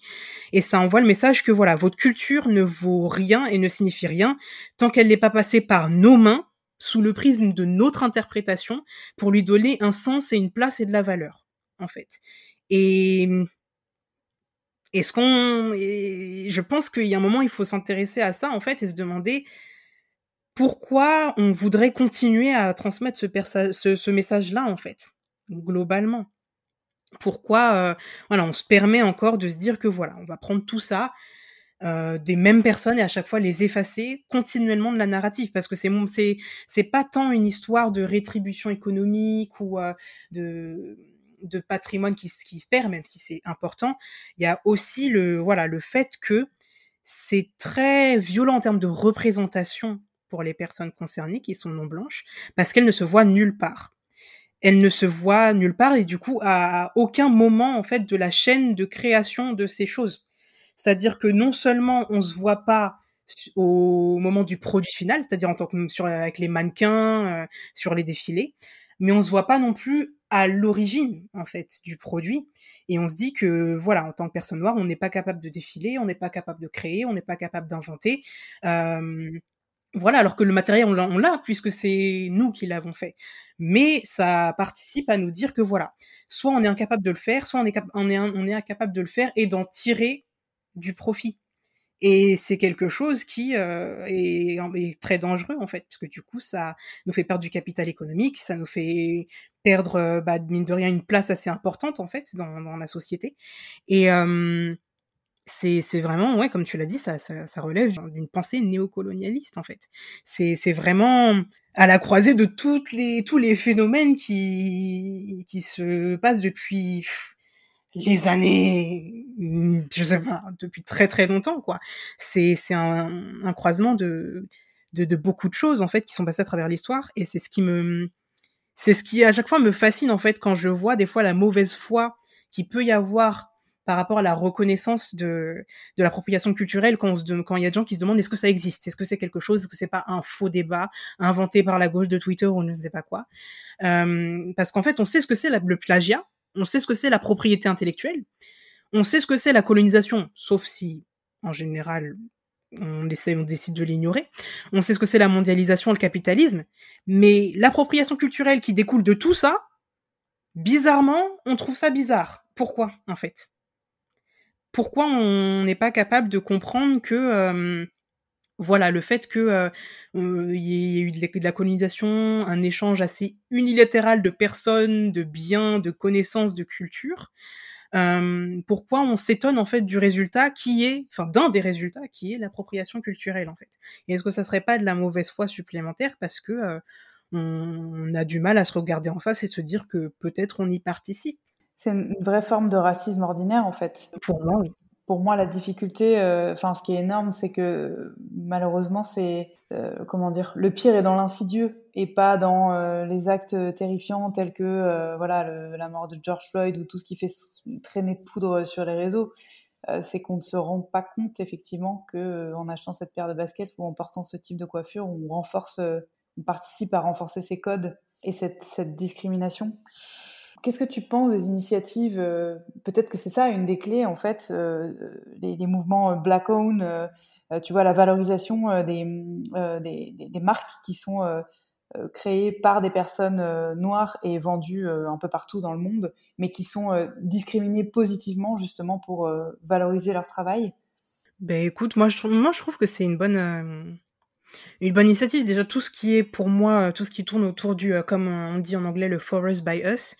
Et ça envoie le message que voilà, votre culture ne vaut rien et ne signifie rien tant qu'elle n'est pas passée par nos mains, sous le prisme de notre interprétation, pour lui donner un sens et une place et de la valeur, en fait. Et est-ce qu'on, je pense qu'il y a un moment, il faut s'intéresser à ça, en fait, et se demander pourquoi on voudrait continuer à transmettre ce, message-là, en fait, globalement? Pourquoi euh, voilà, on se permet encore de se dire que voilà, on va prendre tout ça, euh, des mêmes personnes et à chaque fois les effacer continuellement de la narrative? Parce que c'est c'est pas tant une histoire de rétribution économique ou euh, de de patrimoine qui, qui se perd même si c'est important. Il y a aussi le voilà le fait que c'est très violent en termes de représentation pour les personnes concernées qui sont non blanches parce qu'elles ne se voient nulle part. Elles ne se voient nulle part et du coup à aucun moment en fait de la chaîne de création de ces choses. C'est-à-dire que non seulement on se voit pas au moment du produit final, c'est-à-dire en tant que sur avec les mannequins, euh, sur les défilés, mais on se voit pas non plus à l'origine en fait du produit et on se dit que voilà en tant que personne noire on n'est pas capable de défiler on n'est pas capable de créer on n'est pas capable d'inventer euh, voilà, alors que le matériel, on l'a, puisque c'est nous qui l'avons fait. Mais ça participe à nous dire que voilà, soit on est incapable de le faire, soit on est, incapable de le faire et d'en tirer du profit. Et c'est quelque chose qui euh, est, très dangereux en fait, parce du coup, ça nous fait perdre du capital économique, ça nous fait perdre, euh, bah, mine de rien, une place assez importante en fait dans, dans la société. Et euh, c'est vraiment, ouais, comme tu l'as dit, ça, ça, relève d'une pensée néocolonialiste, en fait. C'est vraiment à la croisée de toutes les, tous les phénomènes qui, qui se passent depuis les années, je sais pas, depuis très très longtemps, quoi. C'est un, un croisement de, de, de, beaucoup de choses, en fait, qui sont passées à travers l'histoire, et c'est ce qui me... C'est ce qui, à chaque fois, me fascine, en fait, quand je vois des fois la mauvaise foi qui peut y avoir par rapport à la reconnaissance de, l'appropriation culturelle quand, il y a des gens qui se demandent est-ce que ça existe, est-ce que c'est quelque chose, est-ce que c'est pas un faux débat inventé par la gauche de Twitter ou ne sais pas quoi? Parce qu'en fait, on sait ce que c'est le plagiat, on sait ce que c'est la propriété intellectuelle, on sait ce que c'est la colonisation, sauf si, en général, on essaie, on décide de l'ignorer. On sait ce que c'est la mondialisation, le capitalisme, mais l'appropriation culturelle qui découle de tout ça, bizarrement, on trouve ça bizarre. Pourquoi, en fait? Pourquoi on n'est pas capable de comprendre que euh, voilà le fait que euh, euh, y ait eu de la colonisation, un échange assez unilatéral de personnes, de biens, de connaissances, de culture. pourquoi on s'étonne en fait du résultat qui est, enfin d'un des résultats qui est l'appropriation culturelle en fait. Et est-ce que ça serait pas de la mauvaise foi supplémentaire parce que on a du mal à se regarder en face et se dire que peut-être on y participe? C'est une vraie forme de racisme ordinaire, en fait. Pour moi, oui. Pour moi, la difficulté, euh, enfin, ce qui est énorme, c'est que malheureusement, c'est euh, comment dire, le pire est dans l'insidieux et pas dans euh, les actes terrifiants tels que voilà la mort de George Floyd ou tout ce qui fait traîner de poudre sur les réseaux. c'est qu'on ne se rend pas compte effectivement que en achetant cette paire de baskets ou en portant ce type de coiffure, on renforce, on participe à renforcer ces codes et cette, cette discrimination. Qu'est-ce que tu penses des initiatives euh, Peut-être que c'est ça une des clés en fait, euh, les, mouvements euh, black owned. tu vois la valorisation des, des, marques qui sont créés par des personnes noires et vendus un peu partout dans le monde, mais qui sont discriminés positivement justement pour valoriser leur travail? Ben écoute, moi je trouve, moi, je trouve que c'est une bonne, une bonne initiative. Déjà, tout ce qui est pour moi, tout ce qui tourne autour du, comme on dit en anglais, le Forest by Us,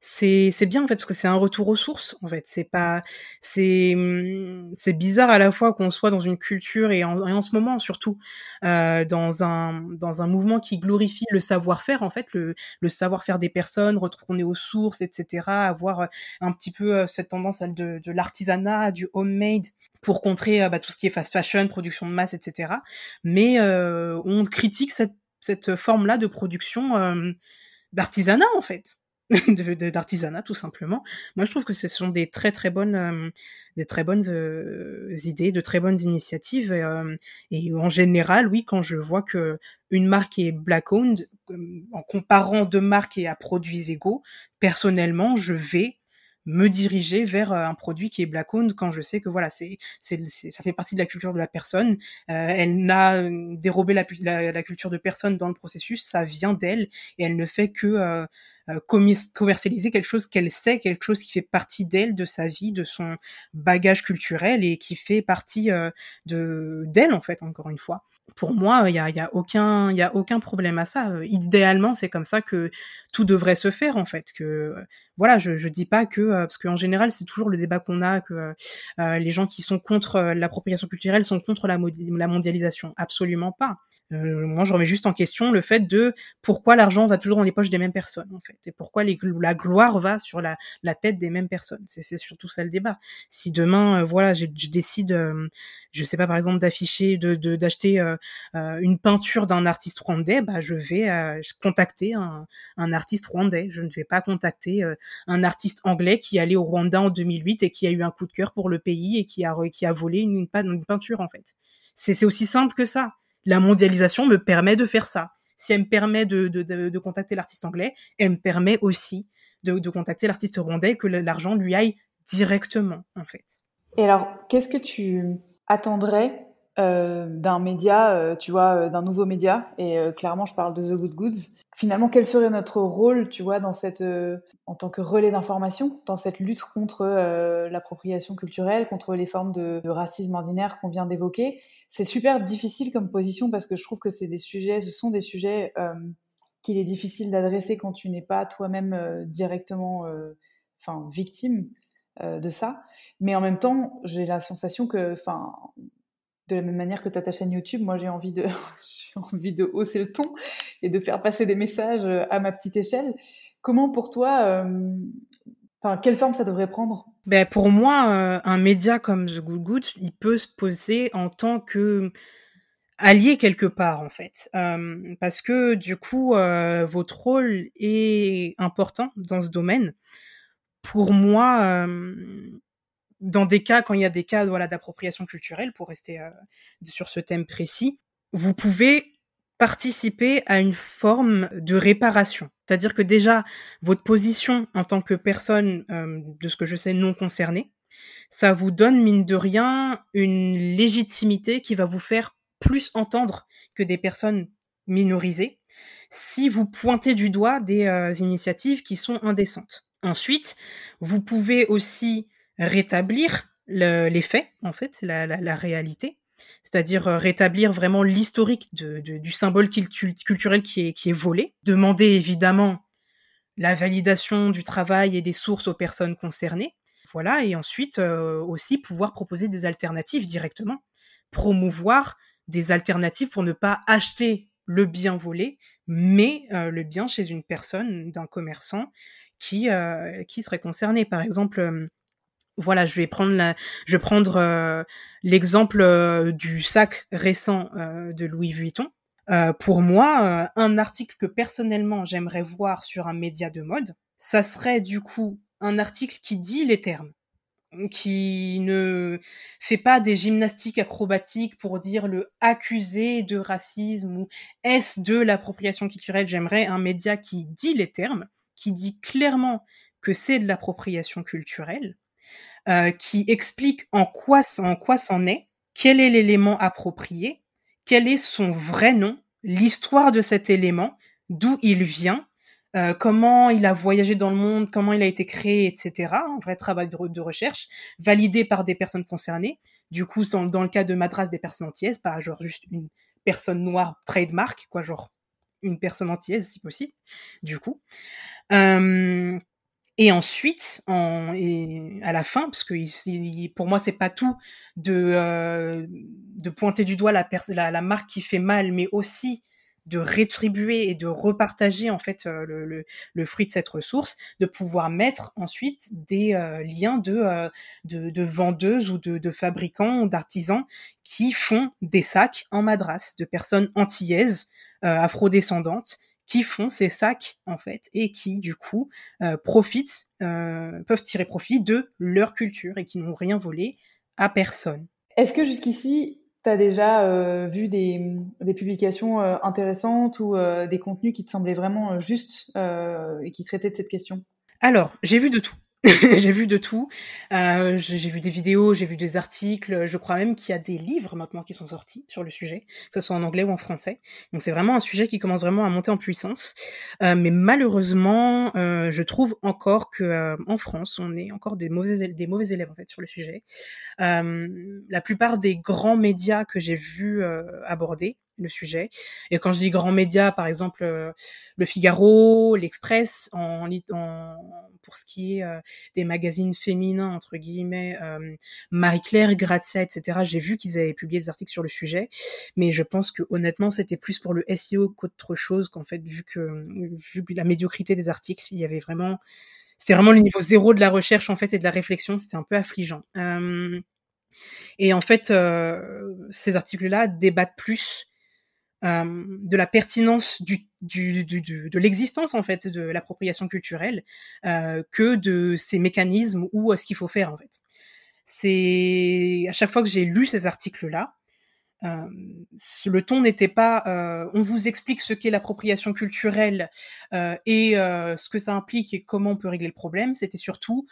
c'est bien en fait parce que c'est un retour aux sources en fait. C'est pas c'est mmh, c'est bizarre à la fois qu'on soit dans une culture et en, en ce moment surtout euh, dans un dans un mouvement qui glorifie le savoir-faire en fait le, savoir-faire des personnes retourner aux sources etc avoir euh, un petit peu euh, cette tendance de, l'artisanat du homemade pour contrer bah, tout ce qui est fast fashion production de masse etc mais on critique cette cette forme là de production d'artisanat en fait *laughs* d'artisanat tout simplement. Moi, je trouve que ce sont des très très bonnes, euh, des très bonnes euh, idées, de très bonnes initiatives. Et, euh, et, en général, oui, quand je vois que une marque est black owned, en comparant deux marques et à produits égaux, personnellement, je vais me diriger vers un produit qui est black owned quand je sais que voilà c'est c'est ça fait partie de la culture de la personne euh, elle n'a dérobé la, la, la, culture de personne dans le processus ça vient d'elle et elle ne fait que euh, euh, commercialiser quelque chose qu'elle sait, quelque chose qui fait partie d'elle, de sa vie, de son bagage culturel et qui fait partie euh, de d'elle en fait. Encore une fois, pour moi, il y a, y a aucun il y a aucun problème à ça. Idéalement, c'est comme ça que tout devrait se faire en fait. Que voilà, je je dis pas que euh, parce qu'en général, c'est toujours le débat qu'on a que euh, les gens qui sont contre l'appropriation culturelle sont contre la, la mondialisation. Absolument pas. Euh, moi, je remets juste en question le fait de pourquoi l'argent va toujours dans les poches des mêmes personnes, en fait, et pourquoi la gloire va sur la, tête des mêmes personnes. C'est surtout ça le débat. Si demain, euh, voilà, je, décide, euh, je sais pas, par exemple, d'afficher, de d'acheter euh, une peinture d'un artiste rwandais, bah, je vais contacter un, artiste rwandais. Je ne vais pas contacter un artiste anglais qui allé au Rwanda en 2008 et qui a eu un coup de cœur pour le pays et qui a volé une peinture, en fait. C'est aussi simple que ça la mondialisation me permet de faire ça. Si elle me permet de, de, de, contacter l'artiste anglais, elle me permet aussi de, de contacter l'artiste rwandais, que l'argent lui aille directement, en fait. Et alors, qu'est-ce que tu attendrais euh, d'un média, euh, tu vois, euh, d'un nouveau média, et euh, clairement je parle de The Good Goods, finalement quel serait notre rôle, tu vois, dans cette, euh, en tant que relais d'information, dans cette lutte contre l'appropriation culturelle, contre les formes de, de racisme ordinaire qu'on vient d'évoquer? C'est super difficile comme position parce que je trouve que c'est des sujets, ce sont des sujets qu'il est difficile d'adresser quand tu n'es pas toi-même directement, enfin, victime de ça. Mais en même temps, j'ai la sensation que, enfin, de la même manière que tu as ta chaîne YouTube, moi j'ai envie de *laughs* envie de hausser le ton et de faire passer des messages euh, à ma petite échelle. Comment pour toi euh, enfin quelle forme ça devrait prendre? Ben pour moi euh, un média comme The Good Good, il peut se poser en tant que allié quelque part en fait parce que du coup votre rôle est important dans ce domaine. Pour moi dans des cas, quand il y a des cas d'appropriation culturelle, pour rester euh, sur ce thème précis, vous pouvez participer à une forme de réparation. C'est-à-dire que déjà, votre position en tant que personne, euh, de ce que je sais, non concernée, ça vous donne, mine de rien, une légitimité qui va vous faire plus entendre que des personnes minorisées si vous pointez du doigt des euh, initiatives qui sont indécentes. Ensuite, vous pouvez aussi rétablir le, les faits, en fait, la, réalité, c'est-à-dire euh, rétablir vraiment l'historique de, du symbole culturel qui est, qui est volé, demander évidemment la validation du travail et des sources aux personnes concernées, voilà, et ensuite euh, aussi pouvoir proposer des alternatives directement, promouvoir des alternatives pour ne pas acheter le bien volé, mais euh, le bien chez une personne, d'un commerçant qui, qui serait concerné. Par exemple, voilà, je vais prendre la, je vais prendre euh, l'exemple euh, du sac récent euh, de Louis Vuitton. Pour moi, un article que personnellement j'aimerais voir sur un média de mode, ça serait du coup un article qui dit les termes, qui ne fait pas des gymnastiques acrobatiques pour dire le accusé de racisme ou est-ce de l'appropriation culturelle. J'aimerais un média qui dit les termes, qui dit clairement que c'est de l'appropriation culturelle euh, qui explique en quoi en quoi c'en est, quel est l'élément approprié, quel est son vrai nom, l'histoire de cet élément, d'où il vient, euh, comment il a voyagé dans le monde, comment il a été créé, etc. Un vrai travail de, recherche, validé par des personnes concernées. Du coup, dans le cas de Madras, des personnes antillaises, pas genre juste une personne noire trademark, quoi, genre une personne antillaise si possible, du coup. Euh, et ensuite, en, et à la fin, parce que ici, pour moi, c'est pas tout de, euh, de pointer du doigt la, la, la, marque qui fait mal, mais aussi de rétribuer et de repartager en fait euh, le, le, le, fruit de cette ressource, de pouvoir mettre ensuite des euh, liens de, euh, de, de, vendeuses ou de, de fabricants, d'artisans qui font des sacs en madras, de personnes antillaises, afrodescendantes, qui font ces sacs en fait et qui du coup profitent, peuvent tirer profit de leur culture et qui n'ont rien volé à personne. Est-ce que jusqu'ici tu as déjà euh, vu des, des publications euh, intéressantes ou euh, des contenus qui te semblaient vraiment justes et qui traitaient de cette question? Alors, j'ai vu de tout. *laughs* j'ai vu de tout. Euh, j'ai vu des vidéos, j'ai vu des articles. Je crois même qu'il y a des livres maintenant qui sont sortis sur le sujet, que ce soit en anglais ou en français. Donc c'est vraiment un sujet qui commence vraiment à monter en puissance. Euh, mais malheureusement, euh, je trouve encore que en France, on est encore des mauvais des mauvais élèves en fait sur le sujet. La plupart des grands médias que j'ai vus aborder le sujet. Et quand je dis grands médias, par exemple euh, le Figaro, l'Express, en, en, pour ce qui est euh, des magazines féminins entre guillemets, euh, Marie-Claire, Grazia, etc. J'ai vu qu'ils avaient publié des articles sur le sujet, mais je pense que honnêtement c'était plus pour le SEO qu'autre chose qu'en fait vu que vu la médiocrité des articles, il y avait vraiment c'était vraiment le niveau zéro de la recherche en fait et de la réflexion, c'était un peu affligeant. et en fait, ces articles-là débattent plus euh, de la pertinence de l'existence en fait de l'appropriation culturelle euh, que de ces mécanismes ou euh, ce qu'il faut faire en fait. C'est à chaque fois que j'ai lu ces articles-là, euh, le ton n'était pas on vous explique ce qu'est l'appropriation culturelle et ce que ça implique et comment on peut régler le problème. C'était surtout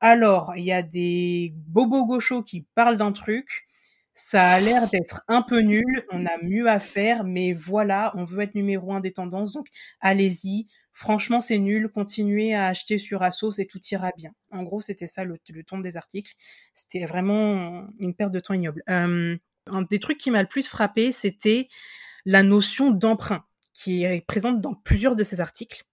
alors il y a des bobos gauchos qui parlent d'un truc, ça a l'air d'être un peu nul, on a mieux à faire, mais voilà, on veut être numéro un des tendances, donc allez-y. Franchement, c'est nul, continuez à acheter sur Asos et tout ira bien. En gros, c'était ça le, ton des articles. C'était vraiment une perte de temps ignoble. Euh, un des trucs qui m'a le plus frappé, c'était la notion d'emprunt, qui est présente dans plusieurs de ces articles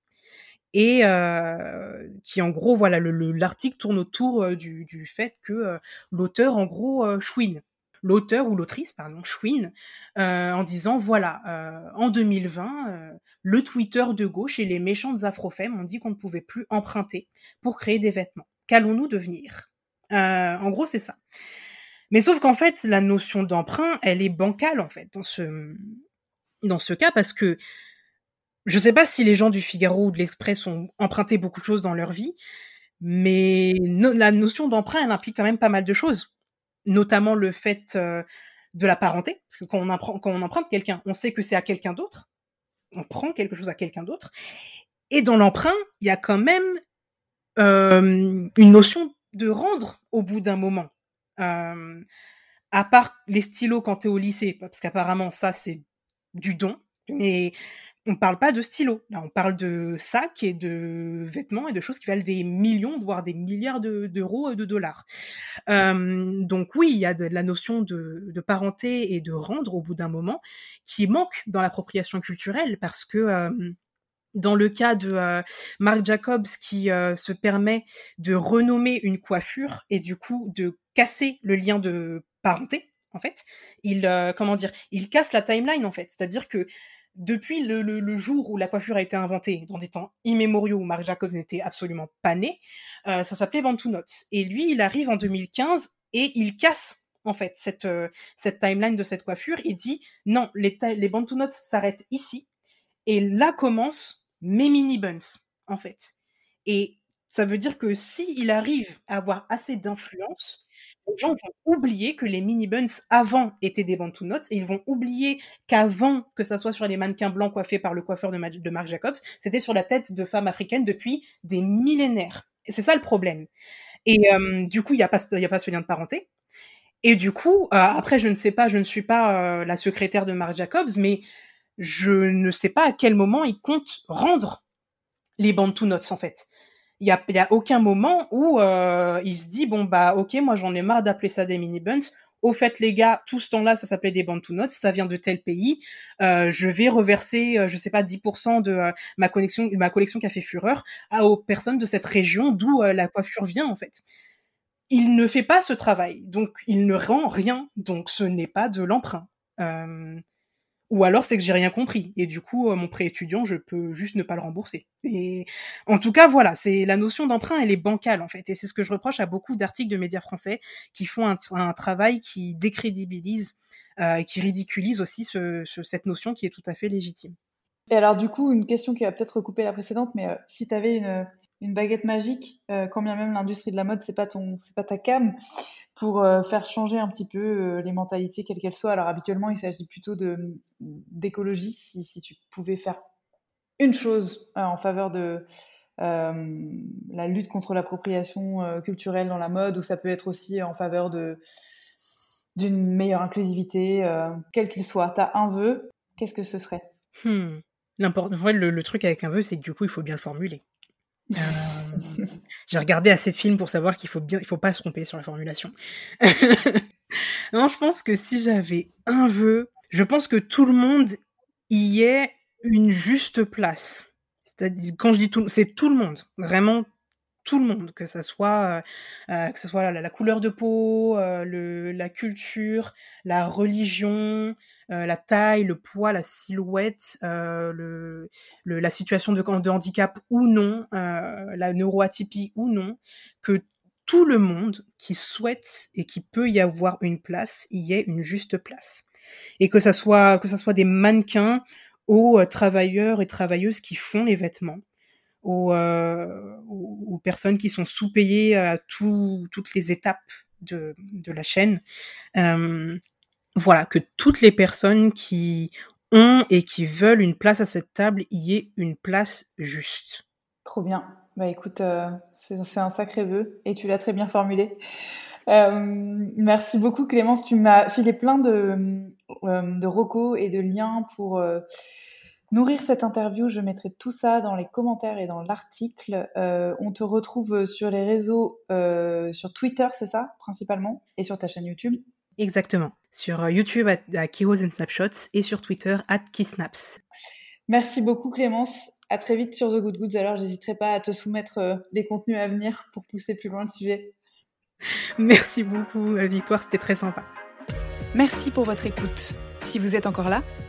et euh, qui en gros voilà l'article tourne autour euh, du, du, fait que l'auteur en gros chouine l'auteur ou l'autrice, pardon, Schwinn, euh, en disant voilà, euh, en 2020, euh, le Twitter de gauche et les méchantes afrofemmes ont dit qu'on ne pouvait plus emprunter pour créer des vêtements. Qu'allons-nous devenir? En gros, c'est ça. Mais sauf qu'en fait, la notion d'emprunt, elle est bancale en fait dans ce dans ce cas parce que je sais pas si les gens du Figaro ou de l'Express ont emprunté beaucoup de choses dans leur vie, mais la notion d'emprunt, elle implique quand même pas mal de choses notamment le fait euh, de la parenté, parce que quand on, emprunte quelqu'un, on sait que c'est à quelqu'un d'autre, on prend quelque chose à quelqu'un d'autre, et dans l'emprunt, il y a quand même euh, une notion de rendre au bout d'un moment. Euh, à part les stylos quand tu es au lycée, parce qu'apparemment ça c'est du don, mais on parle pas de stylo. Là, on parle de sacs et de vêtements et de choses qui valent des millions, voire des milliards d'euros et de dollars. Euh, donc oui, il y a la notion de, parenté et de rendre au bout d'un moment qui manque dans l'appropriation culturelle parce que euh, dans le cas de euh, Marc Jacobs qui se permet de renommer une coiffure et du coup de casser le lien de parenté, en fait, il comment dire, il casse la timeline en fait, c'est-à-dire que depuis le, jour où la coiffure a été inventée, dans des temps immémoriaux où Marc Jacobs n'était absolument pas né, euh, ça s'appelait Bantu Notes. Et lui, il arrive en 2015 et il casse en fait cette, euh, cette timeline de cette coiffure et dit non, les, Bantu Notes s'arrêtent ici et là commencent mes mini buns en fait. Et ça veut dire que s'il arrive à avoir assez d'influence, les gens vont oublier que les mini buns avant étaient des Bantu Notes et ils vont oublier qu'avant que ça soit sur les mannequins blancs coiffés par le coiffeur de, Marc Jacobs, c'était sur la tête de femmes africaines depuis des millénaires. C'est ça le problème. Et euh, du coup, il n'y a, pas, a pas ce lien de parenté. Et du coup, euh, après, je ne sais pas, je ne suis pas euh, la secrétaire de Marc Jacobs, mais je ne sais pas à quel moment il compte rendre les Bantu Notes en fait. Il y a, y a aucun moment où euh, il se dit bon bah ok moi j'en ai marre d'appeler ça des mini buns. Au fait les gars tout ce temps-là ça s'appelait des Bantu Notes, ça vient de tel pays. Euh, je vais reverser euh, je sais pas 10% de euh, ma collection ma collection qui a fait fureur à, aux personnes de cette région d'où euh, la coiffure vient en fait. Il ne fait pas ce travail donc il ne rend rien donc ce n'est pas de l'emprunt. Ou alors c'est que j'ai rien compris et du coup euh, mon prêt étudiant je peux juste ne pas le rembourser. Et en tout cas voilà, c'est la notion d'emprunt elle est bancale en fait et c'est ce que je reproche à beaucoup d'articles de médias français qui font un, travail qui décrédibilise euh, qui ridiculise aussi ce, ce, cette notion qui est tout à fait légitime. Et alors du coup, une question qui va peut-être recouper la précédente, mais euh, si tu avais une, une, baguette magique, euh, quand bien même l'industrie de la mode c'est pas ton, c'est pas ta cam, pour euh, faire changer un petit peu euh, les mentalités quelles qu'elles soient. Alors habituellement, il s'agit plutôt de d'écologie. Si, si tu pouvais faire une chose euh, en faveur de la lutte contre l'appropriation culturelle dans la mode, ou ça peut être aussi en faveur de d'une meilleure inclusivité, quel qu'il soit. T'as un vœu, qu'est-ce que ce serait? Hmm. Le, le, truc avec un vœu, c'est que du coup, il faut bien le formuler. *laughs* J'ai regardé assez de films pour savoir qu'il faut bien, il faut pas se tromper sur la formulation. *laughs* non, je pense que si j'avais un vœu, je pense que tout le monde y ait une juste place. C'est-à-dire, quand je dis tout, c'est tout le monde, vraiment tout le monde, que ça soit, euh, euh, que soit la, couleur de peau, euh, la culture, la religion, la taille, le poids, la silhouette, la situation de, de, handicap ou non, la neuroatypie ou non, que tout le monde qui souhaite et qui peut y avoir une place, y ait une juste place. Et que ça soit, que ça soit des mannequins aux travailleurs et travailleuses qui font les vêtements aux, euh, aux, personnes qui sont sous-payées à tout, toutes les étapes de, la chaîne. Euh, voilà, que toutes les personnes qui ont et qui veulent une place à cette table y aient une place juste. Trop bien. Bah écoute, euh, c'est un sacré vœu et tu l'as très bien formulé. Merci beaucoup Clémence, tu m'as filé plein de, euh, de recos et de liens pour nourrir cette interview, je mettrai tout ça dans les commentaires et dans l'article. Euh, on te retrouve sur les réseaux, euh, sur Twitter, c'est ça, principalement, et sur ta chaîne YouTube. Exactement. Sur euh, YouTube à, à Heroes and Snapshots et sur Twitter at Keysnaps. Merci beaucoup Clémence. À très vite sur The Good Goods. Alors, j'hésiterai pas à te soumettre euh, les contenus à venir pour pousser plus loin le sujet. *laughs* Merci beaucoup, Victoire. C'était très sympa. Merci pour votre écoute. Si vous êtes encore là,